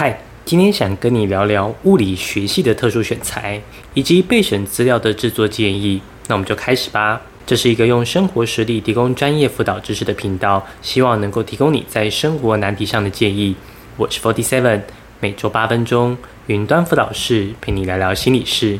嗨，今天想跟你聊聊物理学系的特殊选材以及备审资料的制作建议。那我们就开始吧。这是一个用生活实例提供专业辅导知识的频道，希望能够提供你在生活难题上的建议。我是 Forty Seven，每周八分钟，云端辅导室陪你聊聊心理事。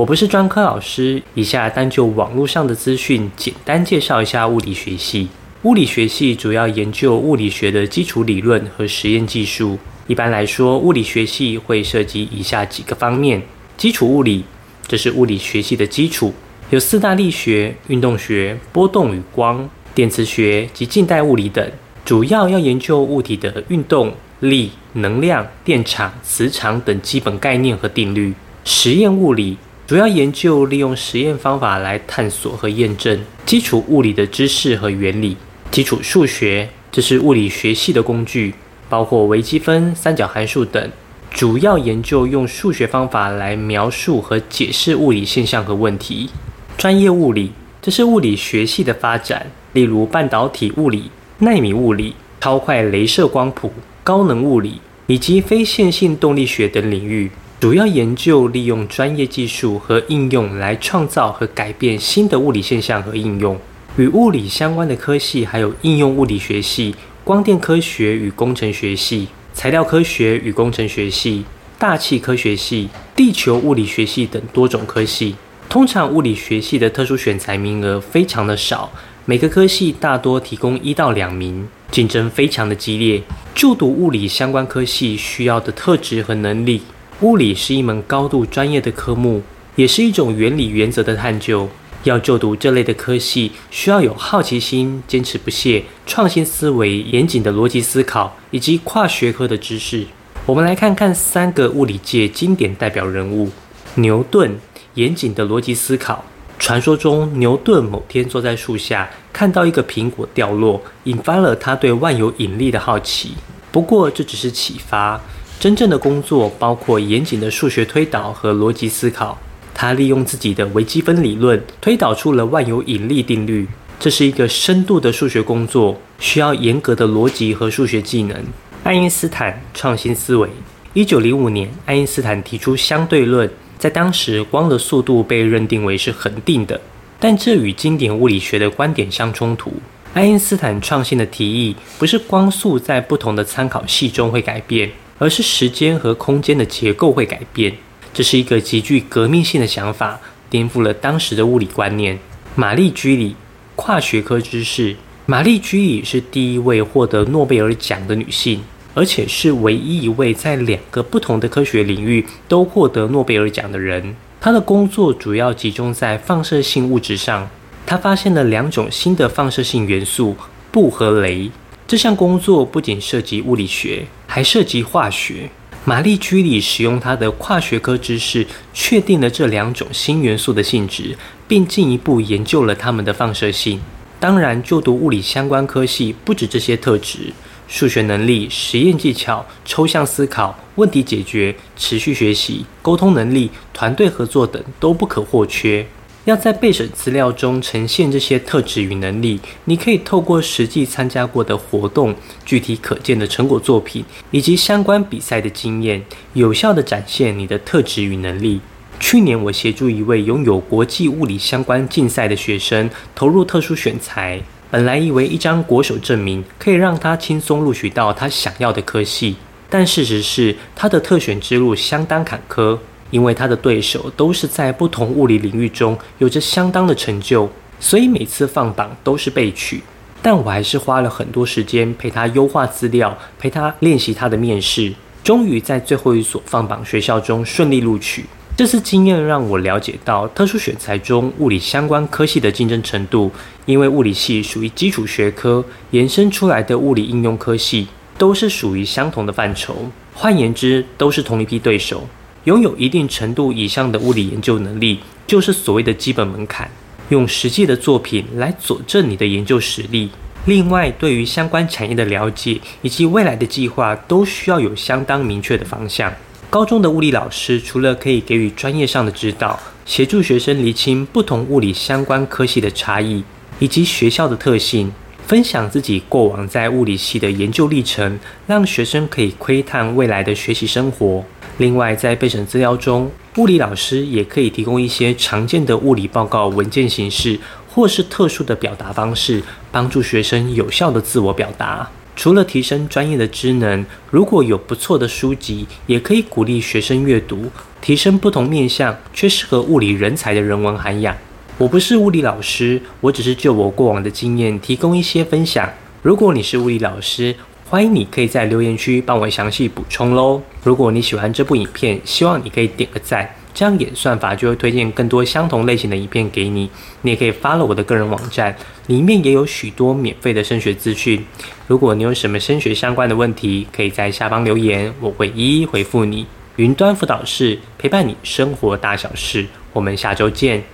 我不是专科老师，以下单就网络上的资讯简单介绍一下物理学系。物理学系主要研究物理学的基础理论和实验技术。一般来说，物理学系会涉及以下几个方面：基础物理，这是物理学系的基础，有四大力学、运动学、波动与光、电磁学及近代物理等，主要要研究物体的运动、力、能量、电场、磁场等基本概念和定律。实验物理。主要研究利用实验方法来探索和验证基础物理的知识和原理。基础数学，这是物理学系的工具，包括微积分、三角函数等，主要研究用数学方法来描述和解释物理现象和问题。专业物理，这是物理学系的发展，例如半导体物理、纳米物理、超快镭射光谱、高能物理以及非线性动力学等领域。主要研究利用专业技术和应用来创造和改变新的物理现象和应用。与物理相关的科系还有应用物理学系、光电科学与工程学系、材料科学与工程学系、大气科学系、地球物理学系等多种科系。通常物理学系的特殊选材名额非常的少，每个科系大多提供一到两名，竞争非常的激烈。就读物理相关科系需要的特质和能力。物理是一门高度专业的科目，也是一种原理原则的探究。要就读这类的科系，需要有好奇心、坚持不懈、创新思维、严谨的逻辑思考以及跨学科的知识。我们来看看三个物理界经典代表人物：牛顿，严谨的逻辑思考。传说中，牛顿某天坐在树下，看到一个苹果掉落，引发了他对万有引力的好奇。不过，这只是启发。真正的工作包括严谨的数学推导和逻辑思考。他利用自己的微积分理论推导出了万有引力定律。这是一个深度的数学工作，需要严格的逻辑和数学技能。爱因斯坦创新思维。一九零五年，爱因斯坦提出相对论，在当时，光的速度被认定为是恒定的，但这与经典物理学的观点相冲突。爱因斯坦创新的提议不是光速在不同的参考系中会改变。而是时间和空间的结构会改变，这是一个极具革命性的想法，颠覆了当时的物理观念。玛丽居里，跨学科知识。玛丽居里是第一位获得诺贝尔奖的女性，而且是唯一一位在两个不同的科学领域都获得诺贝尔奖的人。她的工作主要集中在放射性物质上，她发现了两种新的放射性元素——钚和镭。这项工作不仅涉及物理学，还涉及化学。玛丽居里使用她的跨学科知识，确定了这两种新元素的性质，并进一步研究了它们的放射性。当然，就读物理相关科系不止这些特质，数学能力、实验技巧、抽象思考、问题解决、持续学习、沟通能力、团队合作等都不可或缺。要在备审资料中呈现这些特质与能力，你可以透过实际参加过的活动、具体可见的成果作品以及相关比赛的经验，有效地展现你的特质与能力。去年，我协助一位拥有国际物理相关竞赛的学生投入特殊选材，本来以为一张国手证明可以让他轻松录取到他想要的科系，但事实是他的特选之路相当坎坷。因为他的对手都是在不同物理领域中有着相当的成就，所以每次放榜都是被取。但我还是花了很多时间陪他优化资料，陪他练习他的面试，终于在最后一所放榜学校中顺利录取。这次经验让我了解到特殊选材中物理相关科系的竞争程度，因为物理系属于基础学科，延伸出来的物理应用科系都是属于相同的范畴。换言之，都是同一批对手。拥有一定程度以上的物理研究能力，就是所谓的基本门槛。用实际的作品来佐证你的研究实力。另外，对于相关产业的了解以及未来的计划，都需要有相当明确的方向。高中的物理老师除了可以给予专业上的指导，协助学生厘清不同物理相关科系的差异以及学校的特性，分享自己过往在物理系的研究历程，让学生可以窥探未来的学习生活。另外，在备审资料中，物理老师也可以提供一些常见的物理报告文件形式，或是特殊的表达方式，帮助学生有效的自我表达。除了提升专业的知能，如果有不错的书籍，也可以鼓励学生阅读，提升不同面向却适合物理人才的人文涵养。我不是物理老师，我只是就我过往的经验提供一些分享。如果你是物理老师，欢迎你可以在留言区帮我详细补充喽。如果你喜欢这部影片，希望你可以点个赞。这样演算法就会推荐更多相同类型的影片给你。你也可以发了我的个人网站，里面也有许多免费的升学资讯。如果你有什么升学相关的问题，可以在下方留言，我会一一回复你。云端辅导室陪伴你生活大小事，我们下周见。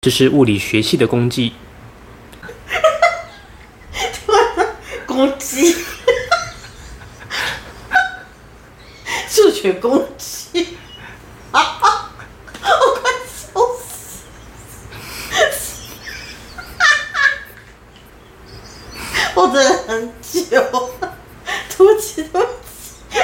这是物理学系的功绩。公鸡。数学公鸡，我快笑死了！我真的很久，对不起，对不起，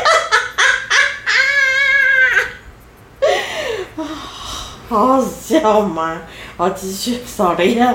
好好笑吗？我继续，sorry 啊。